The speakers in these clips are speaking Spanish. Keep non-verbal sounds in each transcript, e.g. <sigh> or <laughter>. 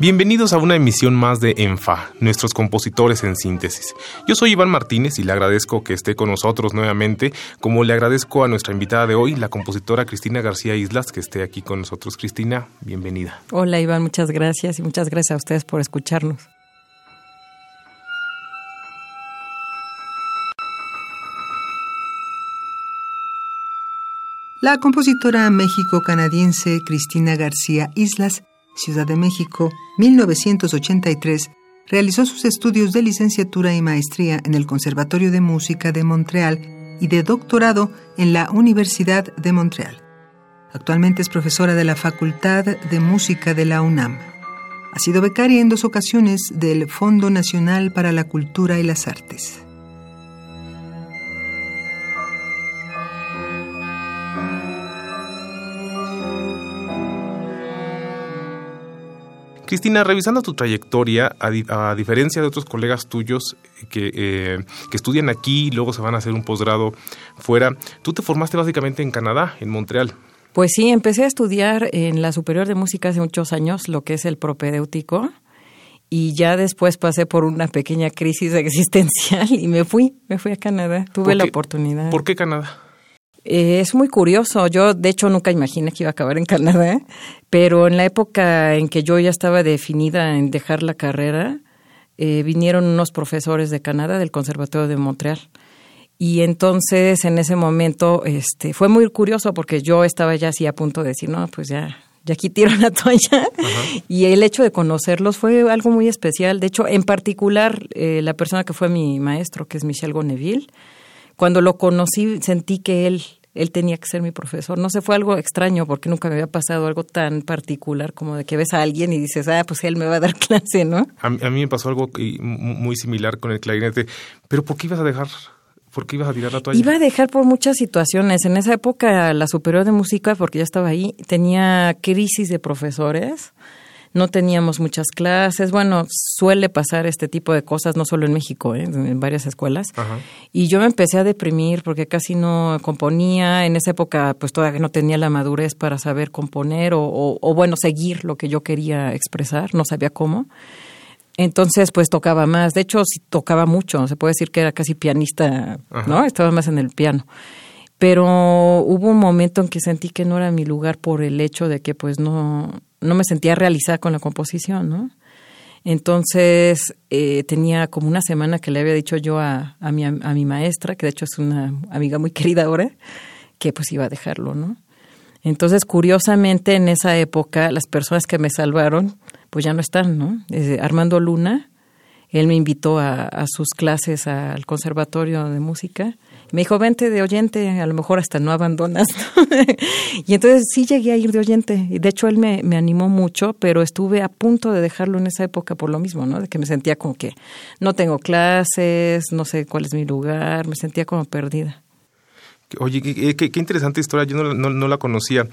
Bienvenidos a una emisión más de ENFA, nuestros compositores en síntesis. Yo soy Iván Martínez y le agradezco que esté con nosotros nuevamente, como le agradezco a nuestra invitada de hoy, la compositora Cristina García Islas, que esté aquí con nosotros. Cristina, bienvenida. Hola Iván, muchas gracias y muchas gracias a ustedes por escucharnos. La compositora méxico-canadiense Cristina García Islas Ciudad de México, 1983, realizó sus estudios de licenciatura y maestría en el Conservatorio de Música de Montreal y de doctorado en la Universidad de Montreal. Actualmente es profesora de la Facultad de Música de la UNAM. Ha sido becaria en dos ocasiones del Fondo Nacional para la Cultura y las Artes. Cristina, revisando tu trayectoria, a, diferencia de otros colegas tuyos que, eh, que, estudian aquí y luego se van a hacer un posgrado fuera, tú te formaste básicamente en Canadá, en Montreal. Pues sí, empecé a estudiar en la Superior de Música hace muchos años, lo que es el propedéutico, y ya después pasé por una pequeña crisis <laughs> existencial y me fui, me fui a Canadá, tuve la oportunidad. ¿Por qué Canadá? Eh, es muy curioso. Yo, de hecho, nunca imaginé que iba a acabar en Canadá, pero en la época en que yo ya estaba definida en dejar la carrera, eh, vinieron unos profesores de Canadá, del Conservatorio de Montreal. Y entonces, en ese momento, este, fue muy curioso porque yo estaba ya así a punto de decir, no, pues ya, ya aquí tiro la <laughs> toalla. Y el hecho de conocerlos fue algo muy especial. De hecho, en particular, eh, la persona que fue mi maestro, que es Michel Gonneville, cuando lo conocí sentí que él él tenía que ser mi profesor. No sé, fue algo extraño porque nunca me había pasado algo tan particular como de que ves a alguien y dices, ah, pues él me va a dar <laughs> clase, ¿no? A, mí me pasó algo muy similar con el clarinete. Pero ¿por qué ibas a dejar? ¿Por qué ibas a tirar la toalla? Iba a dejar por muchas situaciones. En esa época, la superior de música, porque ya estaba ahí, tenía crisis de profesores no teníamos muchas clases. Bueno, suele pasar este tipo de cosas, no solo en México, ¿eh? en varias escuelas. Y yo me empecé a deprimir porque casi no componía. En esa época, pues todavía no tenía la madurez para saber componer o, o, bueno, seguir lo que yo quería expresar, no sabía cómo. Entonces, pues tocaba más. De hecho, sí tocaba mucho. Se puede decir que era casi pianista, ¿no? Estaba más en el piano pero hubo un momento en que sentí que no era mi lugar por el hecho de que pues no no me sentía realizada con la composición, ¿no? Entonces eh, tenía como una semana que le había dicho yo a, a, mi, a mi maestra, que de hecho es una amiga muy <laughs> querida ahora, que pues iba a dejarlo, ¿no? Entonces, curiosamente, en esa época, las personas que me salvaron, pues ya no están, ¿no? Armando Luna, él me invitó a sus clases al Conservatorio de Música me dijo, vente de oyente, a lo mejor hasta no abandonas. <laughs> y entonces sí llegué a ir de oyente. Y de hecho él me, me, animó mucho, pero estuve a punto de dejarlo en esa época por lo mismo, ¿no? De que me sentía como que no tengo clases, no sé cuál es mi lugar, me sentía como perdida. Oye, qué, interesante historia, yo no, no, la conocía.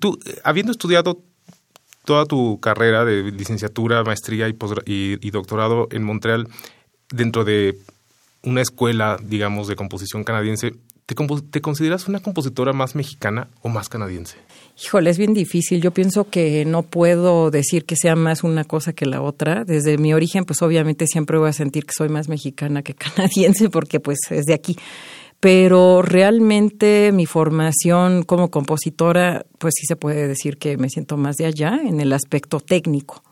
Tú, habiendo estudiado toda tu carrera de licenciatura, maestría y doctorado en Montreal, dentro de una escuela, digamos, de composición canadiense, ¿te, consideras una compositora más mexicana o más canadiense? Híjole, es bien difícil. Yo pienso que no puedo decir que sea más una cosa que la otra. Desde mi origen, pues obviamente siempre voy a sentir que soy más mexicana que <laughs> canadiense porque pues es de aquí. Pero realmente mi formación como compositora, pues sí se puede decir que me siento más de allá en el aspecto técnico,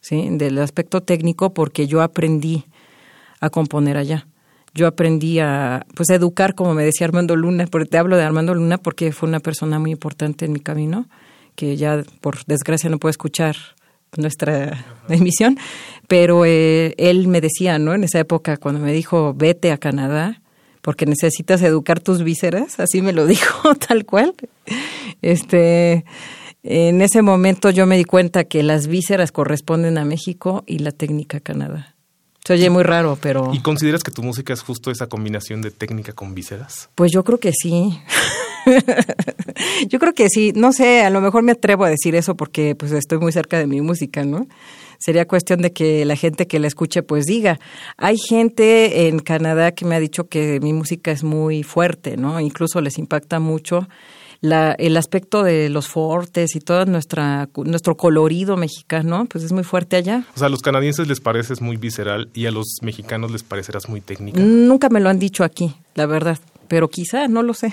¿sí? Del aspecto técnico porque yo aprendí a componer allá yo aprendí a pues educar, como me decía Armando Luna, porque te hablo de Armando Luna porque fue una persona muy importante en mi camino, que ya por desgracia no puedo escuchar nuestra emisión, pero eh, él me decía, ¿no? En esa época cuando me dijo, vete a Canadá, porque necesitas educar tus vísceras, así me lo <laughs> dijo tal cual. Este, en ese momento yo me di cuenta que las vísceras corresponden a México y la técnica a Canadá. Se oye muy raro, pero... ¿Y consideras que tu música es justo esa combinación de técnica con vísceras? Pues yo creo que sí. <laughs> yo creo que sí. No sé, a lo mejor me atrevo a decir eso porque pues estoy muy cerca de mi música, ¿no? Sería cuestión de que la gente que la escuche pues diga. Hay gente en Canadá que me ha dicho que mi música es muy fuerte, ¿no? Incluso les impacta mucho la, el aspecto de los fortes y todo nuestra, nuestro colorido mexicano, pues es muy fuerte allá. O sea, a los canadienses les pareces muy visceral y a los mexicanos les parecerás muy técnica. Nunca me lo han dicho aquí, la verdad, pero quizá, no lo sé.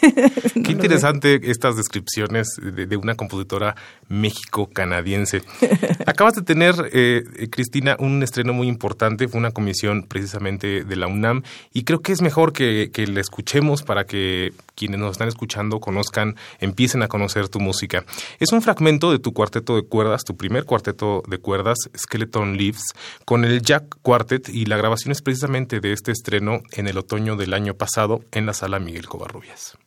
<laughs> Qué interesante estas descripciones de, una compositora México-canadiense. <laughs> Acabas de tener, eh, Cristina, un estreno muy importante, fue una comisión precisamente de la UNAM y creo que es mejor que, que la escuchemos para que quienes nos están escuchando conozcan, empiecen a conocer tu música. Es un fragmento de tu cuarteto de cuerdas, tu primer cuarteto de cuerdas, Skeleton Leaves, con el Jack Quartet y la grabación es precisamente de este estreno en el otoño del año pasado en la sala Miguel Covarrubias.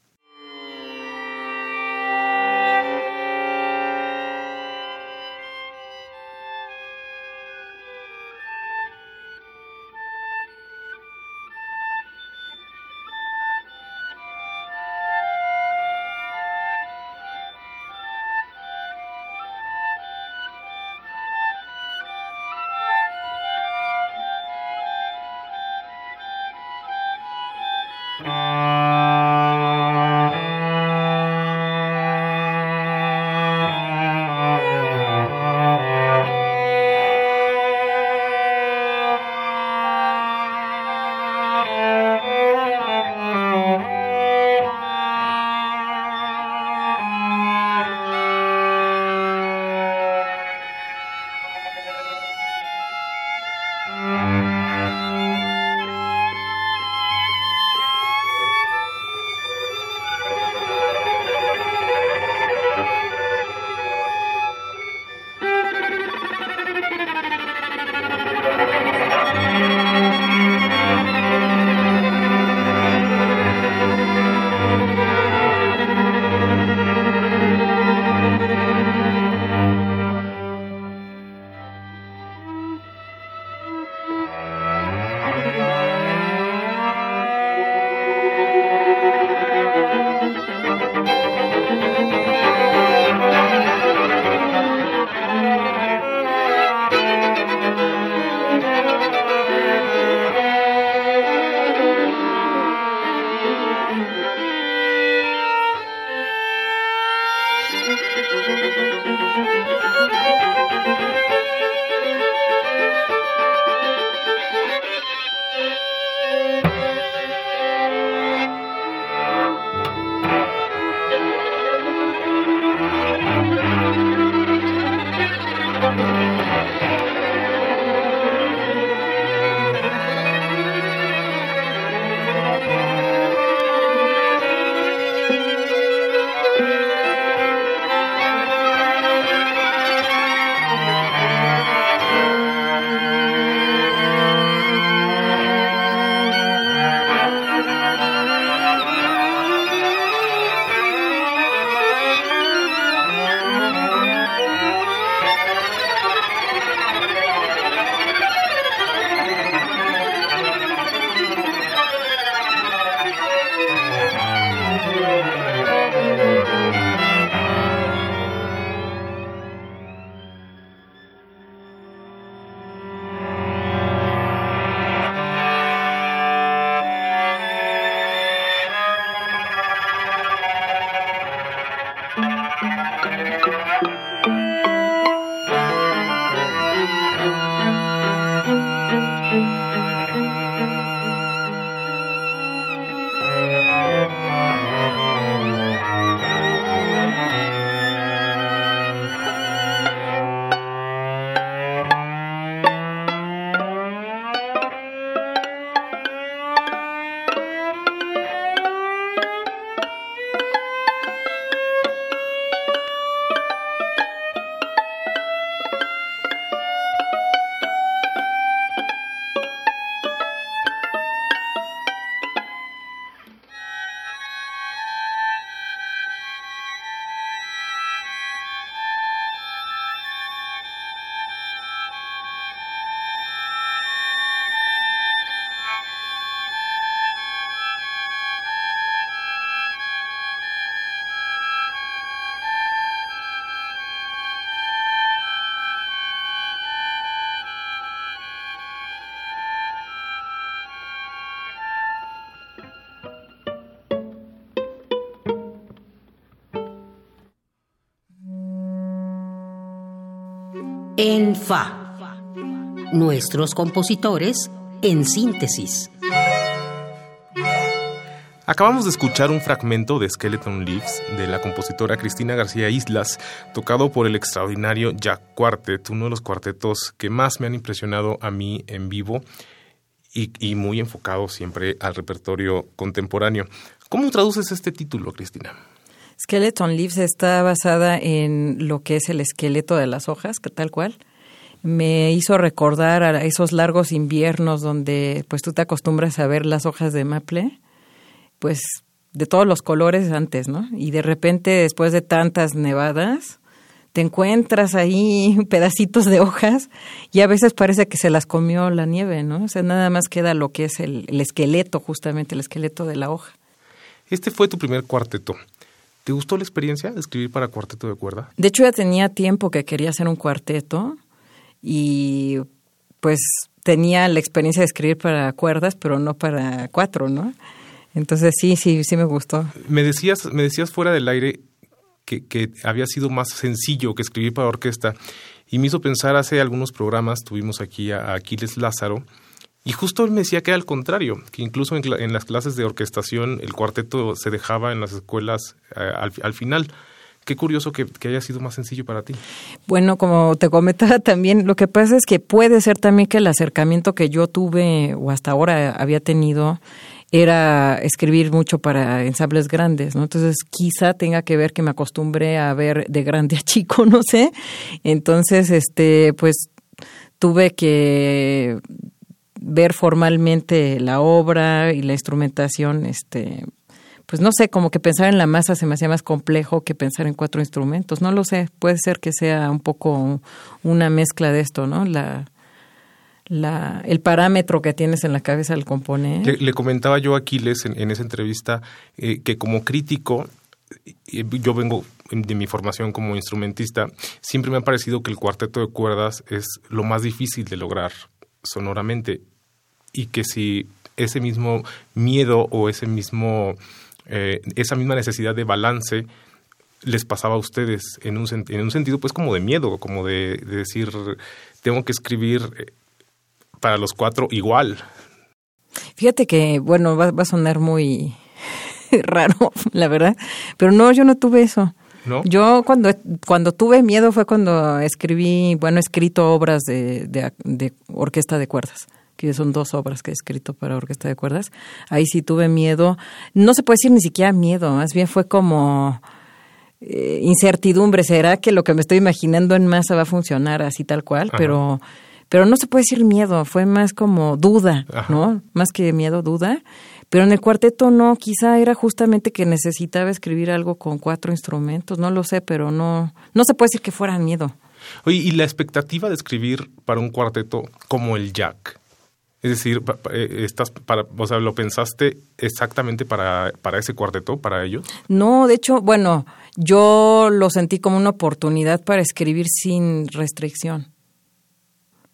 En Fa. Nuestros compositores en síntesis. Acabamos de escuchar un fragmento de Skeleton Leaves de la compositora Cristina García Islas, tocado por el extraordinario Jack Quartet, uno de los cuartetos que más me han impresionado a mí en vivo y, muy enfocado siempre al repertorio contemporáneo. ¿Cómo traduces este título, Cristina? Skeleton Leaves está basada en lo que es el esqueleto de las hojas, que tal cual. Me hizo recordar a esos largos inviernos donde pues tú te acostumbras a ver las hojas de maple, pues de todos los colores antes, ¿no? Y de repente después de tantas nevadas, te encuentras ahí <laughs> pedacitos de hojas y a veces parece que se las comió la nieve, ¿no? O sea, nada más queda lo que es el, esqueleto, justamente el esqueleto de la hoja. Este fue tu primer cuarteto. ¿Te gustó la experiencia de escribir para cuarteto de cuerda? De hecho, ya tenía tiempo que quería hacer un cuarteto y pues tenía la experiencia de escribir para cuerdas, pero no para cuatro, ¿no? Entonces sí, sí, sí me gustó. Me decías, me decías fuera del aire que, había sido más sencillo que escribir para orquesta. Y me hizo pensar hace algunos programas, tuvimos aquí a Aquiles Lázaro, y justo él me decía que era al contrario, que incluso en, las clases de orquestación el cuarteto se dejaba en las escuelas eh, al, final. Qué curioso que, que, haya sido más sencillo para ti. Bueno, como te comentaba también, lo que pasa es que puede ser también que el acercamiento que yo tuve o hasta ahora había tenido era escribir mucho para ensambles grandes, ¿no? Entonces quizá tenga que ver que me acostumbré a ver de grande a chico, <laughs> no sé. Entonces, este, pues tuve que ver formalmente la obra y la instrumentación, este, pues no sé, como que pensar en la masa se me hacía más complejo que pensar en cuatro instrumentos. No lo sé, puede ser que sea un poco una mezcla de esto, ¿no? La, la, el parámetro que tienes en la cabeza al componer. Le, comentaba yo a Aquiles en, esa entrevista eh, que como crítico, yo vengo de mi formación como instrumentista, siempre me ha parecido que el cuarteto de cuerdas es lo más difícil de lograr sonoramente y que si ese mismo miedo o ese mismo eh, esa misma necesidad de balance les pasaba a ustedes en un, en un sentido pues como de miedo, como de, de decir tengo que escribir eh, para los cuatro igual. Fíjate que, bueno, va, a sonar muy <laughs> raro, la verdad, pero no, yo no tuve eso. ¿No? Yo cuando, cuando tuve miedo fue cuando escribí, bueno, he escrito obras de, de, orquesta de cuerdas que son dos obras que he escrito para orquesta de cuerdas. Ahí sí tuve miedo. No se puede decir ni siquiera miedo, más bien fue como eh, incertidumbre. ¿Será que lo que me estoy imaginando en masa va a funcionar así tal cual? Pero pero no se puede decir miedo, fue más como duda, ¿no? Más que miedo, duda. Pero en el cuarteto no, quizá era justamente que necesitaba escribir algo con cuatro instrumentos, no lo sé, pero no, no se puede decir que fuera miedo. Oye, ¿y la expectativa de escribir para un cuarteto como el Jack? Es decir, eh, estás para, o sea, ¿lo pensaste exactamente para, para ese cuarteto, para ellos? No, de hecho, bueno, yo lo sentí como una oportunidad para escribir sin restricción.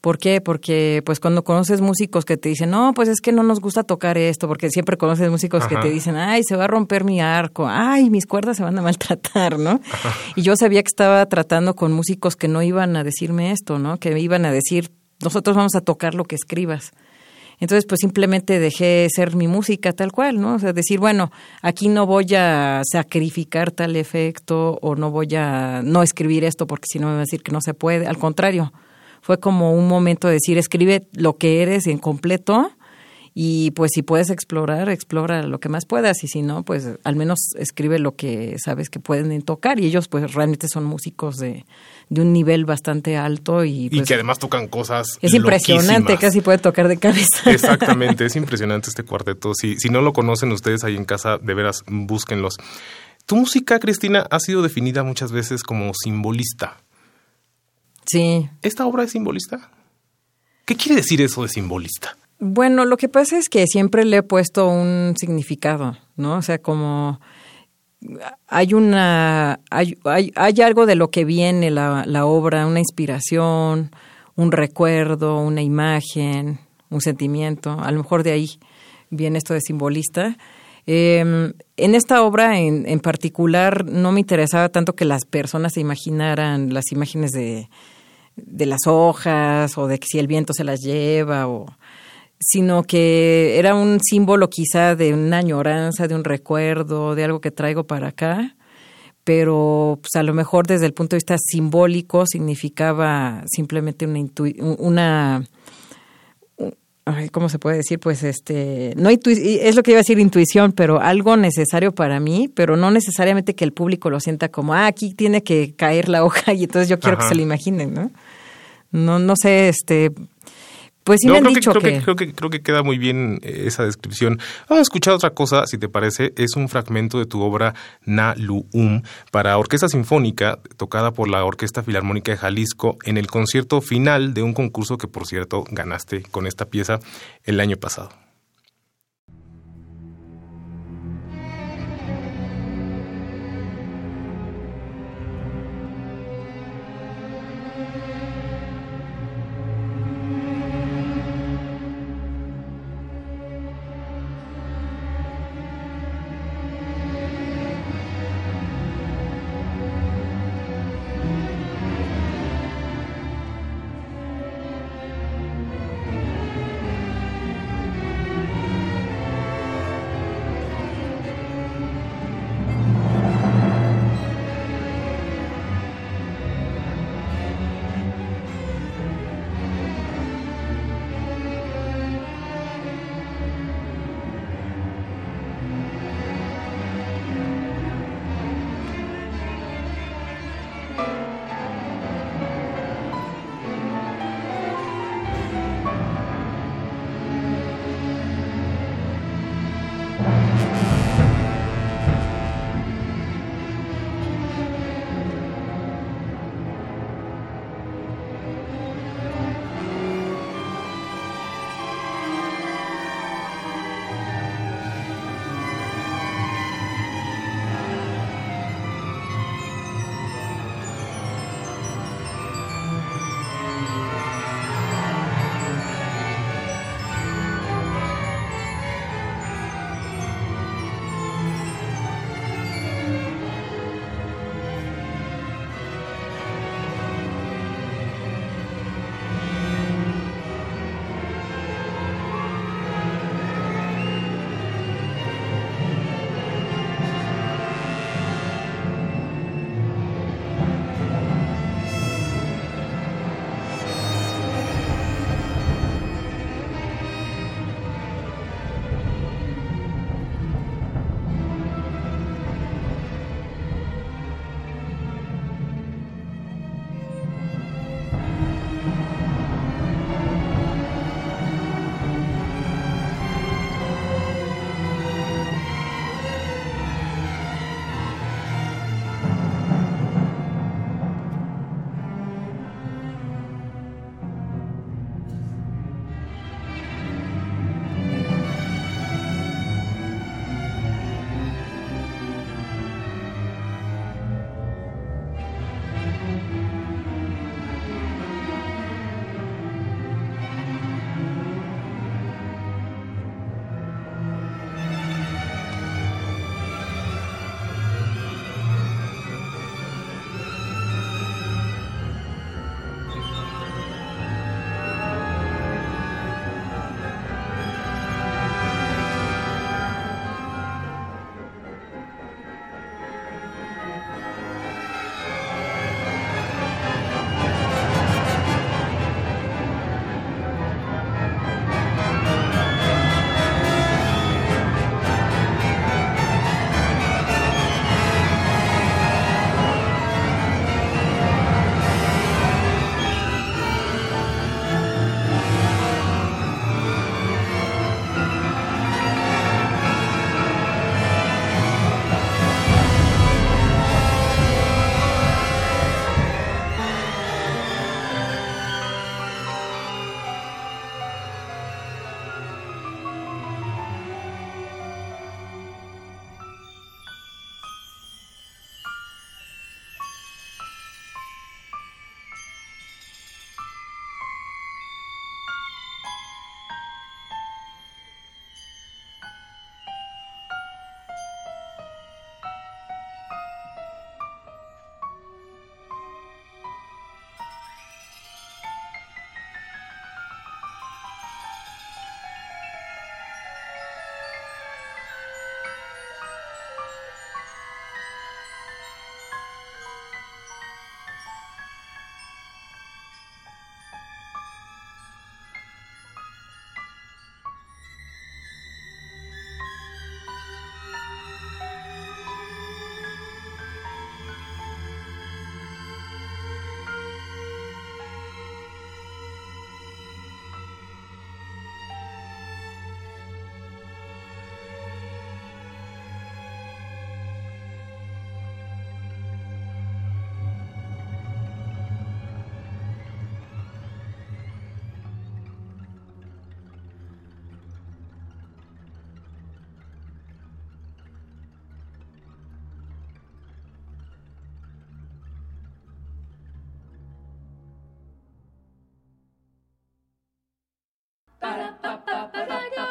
¿Por qué? Porque pues cuando conoces músicos que te dicen, no, pues es que no nos gusta tocar esto, porque siempre conoces músicos que te dicen, ay, se va a romper mi arco, ay, mis cuerdas se van a maltratar, ¿no? Y yo sabía que estaba tratando con músicos que no iban a decirme esto, ¿no? Que me iban a decir, nosotros vamos a tocar lo que escribas. Entonces, pues simplemente dejé ser mi música tal cual, ¿no? O sea, decir, bueno, aquí no voy a sacrificar tal efecto o no voy a no escribir esto porque si no me va a decir que no se puede. Al contrario, fue como un momento de decir, escribe lo que eres en completo y pues si puedes explorar, explora lo que más puedas y si no, pues al menos escribe lo que sabes que pueden tocar y ellos pues realmente son músicos de, de un nivel bastante alto y, y pues, que además tocan cosas es impresionante casi puede tocar de cabeza <laughs> exactamente es impresionante este cuarteto si si no lo conocen ustedes ahí en casa de veras búsquenlos tu música Cristina ha sido definida muchas veces como simbolista Sí. ¿Esta obra es simbolista? ¿Qué quiere decir eso de simbolista? Bueno, lo que pasa es que siempre le he puesto un significado, ¿no? O sea, como hay una hay, hay, algo de lo que viene la, la, obra, una inspiración, un recuerdo, una imagen, un sentimiento. A lo mejor de ahí viene esto de simbolista. Em, en esta obra en, en particular no me interesaba tanto que las personas se imaginaran las imágenes de de las hojas o de que si el viento se las lleva o sino que era un símbolo quizá de una añoranza, de un recuerdo, de algo que traigo para acá, pero pues a lo mejor desde el punto de vista simbólico significaba simplemente una, una ¿cómo se puede decir? Pues este, no es lo que iba a decir intuición, pero algo necesario para mí, pero no necesariamente que el público lo sienta como, ah, aquí tiene que caer la hoja <laughs> y entonces yo quiero que se lo imaginen, ¿no? No, no sé, este, pues sí me han creo dicho que, creo que... Creo que, queda muy bien eh, esa descripción. Vamos a escuchar otra cosa, si te parece. Es un fragmento de tu obra Na Lu Um para orquesta sinfónica, tocada por la Orquesta Filarmónica de Jalisco en el concierto final de un concurso que, por cierto, ganaste con esta pieza el año pasado.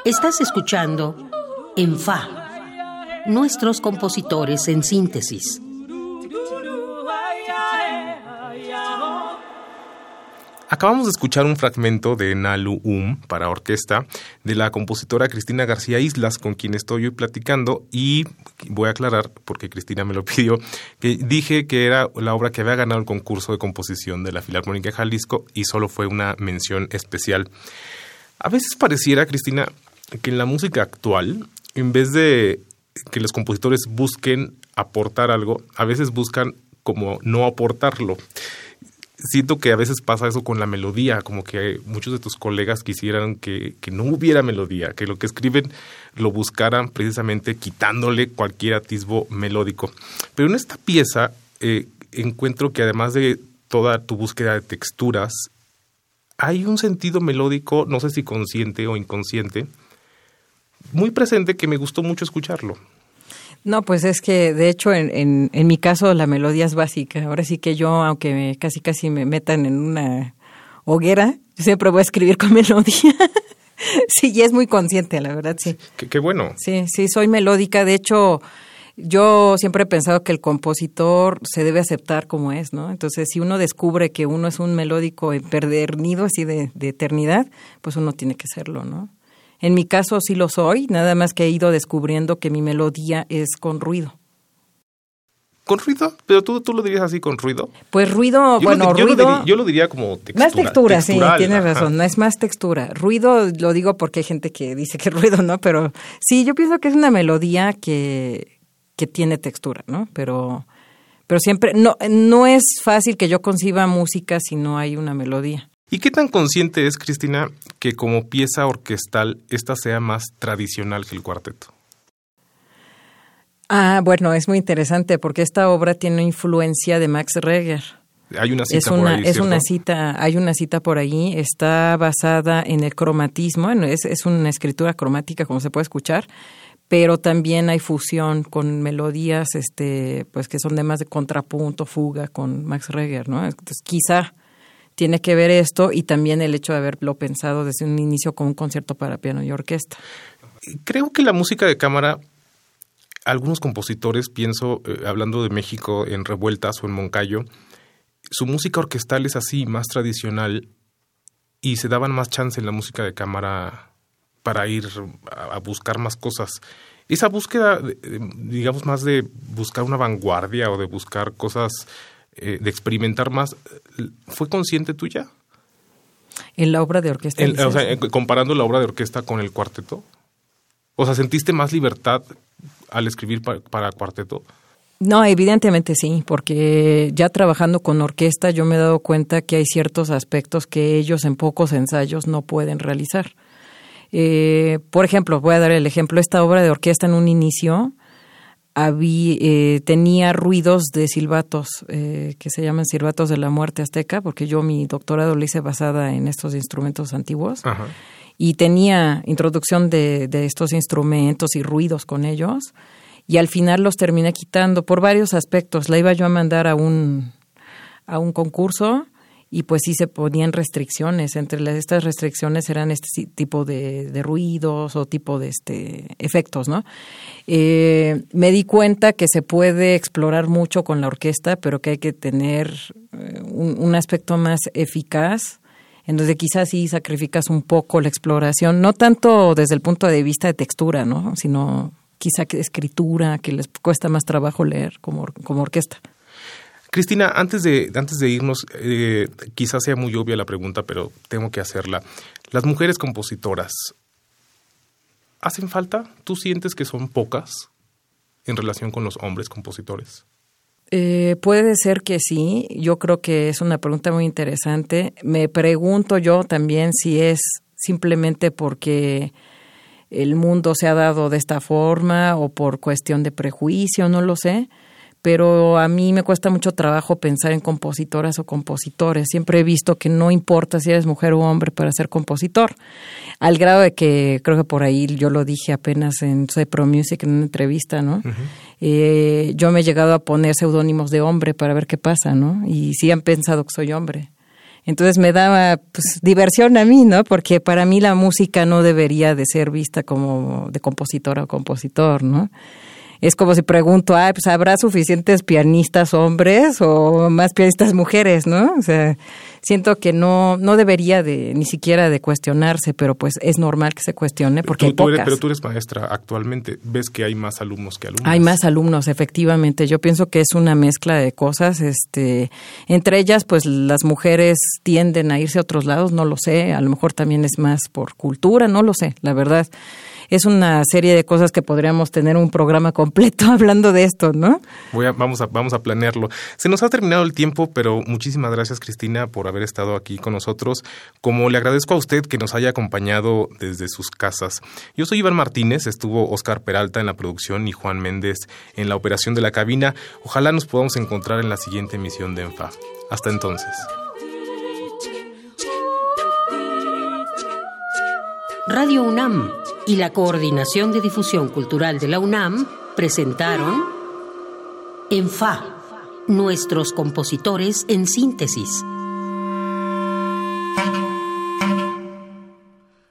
Estás escuchando En Fa, nuestros compositores en síntesis. Acabamos de escuchar un fragmento de Nalu Um para orquesta de la compositora Cristina García Islas, con quien estoy hoy platicando, y voy a aclarar, porque Cristina me lo pidió, que dije que era la obra que había ganado el concurso de composición de la Filarmónica de Jalisco y solo fue una mención especial. A veces pareciera, Cristina, que en la música actual, en vez de que los compositores busquen aportar algo, a veces buscan como no aportarlo siento que a veces pasa eso con la melodía, como que muchos de tus colegas quisieran que, no hubiera melodía, que lo que escriben lo buscaran precisamente quitándole cualquier atisbo melódico. Pero en esta pieza eh, encuentro que además de toda tu búsqueda de texturas, hay un sentido melódico, no sé si consciente o inconsciente, muy presente que me gustó mucho escucharlo. No, pues es que de hecho en, en, mi caso la melodía es básica. Ahora sí que yo, aunque casi casi me metan en una hoguera, siempre voy a escribir con <laughs> melodía. sí, y es muy consciente, la verdad, sí. Qué, bueno. Sí, sí, soy melódica. De hecho, yo siempre he pensado que el compositor se debe aceptar como es, ¿no? Entonces, si uno descubre que uno es un melódico empedernido así de, de eternidad, pues uno tiene que serlo, ¿no? En mi caso sí lo soy, nada más que he ido descubriendo que mi melodía es con ruido. ¿Con ruido? ¿Pero tú, tú lo dirías así, con ruido? Pues ruido, bueno, ruido... yo lo diría como textura. Más textura, sí, tienes razón, no es más textura. Ruido lo digo porque hay gente que dice que ruido, ¿no? Pero sí, yo pienso que es una melodía que, que tiene textura, ¿no? Pero, pero siempre, no, no es fácil que yo conciba música si no hay una melodía. ¿Y qué tan consciente es, Cristina, que como pieza orquestal esta sea más tradicional que el cuarteto? Ah, bueno, es muy interesante porque esta obra tiene influencia de Max Reger. Hay una cita es una, por ahí, Es una cita, hay una cita por ahí, está basada en el cromatismo, es, es una escritura cromática como se puede escuchar, pero también hay fusión con melodías este pues que son de más de contrapunto, fuga con Max Reger, ¿no? Entonces, quizá tiene que ver esto y también el hecho de haberlo pensado desde un inicio como un concierto para piano y orquesta. Creo que la música de cámara, algunos compositores, pienso, eh, hablando de México en Revueltas o en Moncayo, su música orquestal es así, más tradicional, y se daban más chance en la música de cámara para ir a buscar más cosas. Esa búsqueda, digamos, más de buscar una vanguardia o de buscar cosas eh, de experimentar más, ¿fue consciente tuya? En la obra de orquesta. o sea, comparando la obra de orquesta con el cuarteto. O sea, ¿sentiste más libertad al escribir para, cuarteto? No, evidentemente sí, porque ya trabajando con orquesta yo me he dado cuenta que hay ciertos aspectos que ellos en pocos ensayos no pueden realizar. Eh, por ejemplo, voy a dar el ejemplo, esta obra de orquesta en un inicio había, eh, tenía ruidos de silbatos eh, que se llaman silbatos de la muerte azteca, porque yo mi doctorado lo hice basada en estos instrumentos antiguos. Y tenía introducción de, de estos instrumentos y ruidos con ellos. Y al final los terminé quitando por varios aspectos. La iba yo a mandar a un, a un concurso y pues sí se ponían restricciones. Entre las, estas restricciones eran este tipo de, ruidos o tipo de este efectos, ¿no? Eh, me di cuenta que se puede explorar mucho con la orquesta, pero que hay que tener eh, un, aspecto más eficaz en donde quizás sí sacrificas un poco la exploración, no tanto desde el punto de vista de textura, ¿no? sino quizá que escritura, que les cuesta más trabajo leer como, como orquesta. Cristina, antes de, antes de irnos, eh, quizás sea muy obvia la pregunta, pero tengo que hacerla. Las mujeres compositoras, ¿hacen falta? ¿Tú sientes que son pocas en relación con los hombres compositores? Eh, puede ser que sí. Yo creo que es una pregunta muy interesante. Me pregunto yo también si es simplemente porque el mundo se ha dado de esta forma o por cuestión de prejuicio, no lo sé pero a mí me cuesta mucho trabajo pensar en compositoras o compositores. Siempre he visto que no importa si eres mujer o hombre para ser compositor, al grado de que creo que por ahí yo lo dije apenas en Soy Pro Music en una entrevista, ¿no? Eh, yo me he llegado a poner seudónimos de hombre para ver qué pasa, ¿no? Y sí han pensado que soy hombre. Entonces me daba pues, diversión a mí, ¿no? Porque para mí la música no debería de ser vista como de compositor o compositor, ¿no? Es como si pregunto, ah, pues habrá suficientes pianistas hombres o más pianistas mujeres, ¿no? O sea, siento que no no debería de ni siquiera de cuestionarse, pero pues es normal que se cuestione porque hay pocas. pero tú eres maestra actualmente, ves que hay más alumnos que alumnos. Hay más alumnos, efectivamente. Yo pienso que es una mezcla de cosas, este, entre ellas pues las mujeres tienden a irse a otros lados, no lo sé, a lo mejor también es más por cultura, no lo sé, la verdad es una serie de cosas que podríamos tener un programa completo <laughs> hablando de esto, ¿no? Voy a, vamos, a, vamos a planearlo. Se nos ha terminado el tiempo, pero muchísimas gracias, Cristina, por haber estado aquí con nosotros. Como le agradezco a usted que nos haya acompañado desde sus casas. Yo soy Iván Martínez, estuvo Oscar Peralta en la producción y Juan Méndez en la operación de la cabina. Ojalá nos podamos encontrar en la siguiente emisión de ENFA. Hasta entonces. Radio UNAM y la Coordinación de Difusión Cultural de la UNAM presentaron En Fa, nuestros compositores en síntesis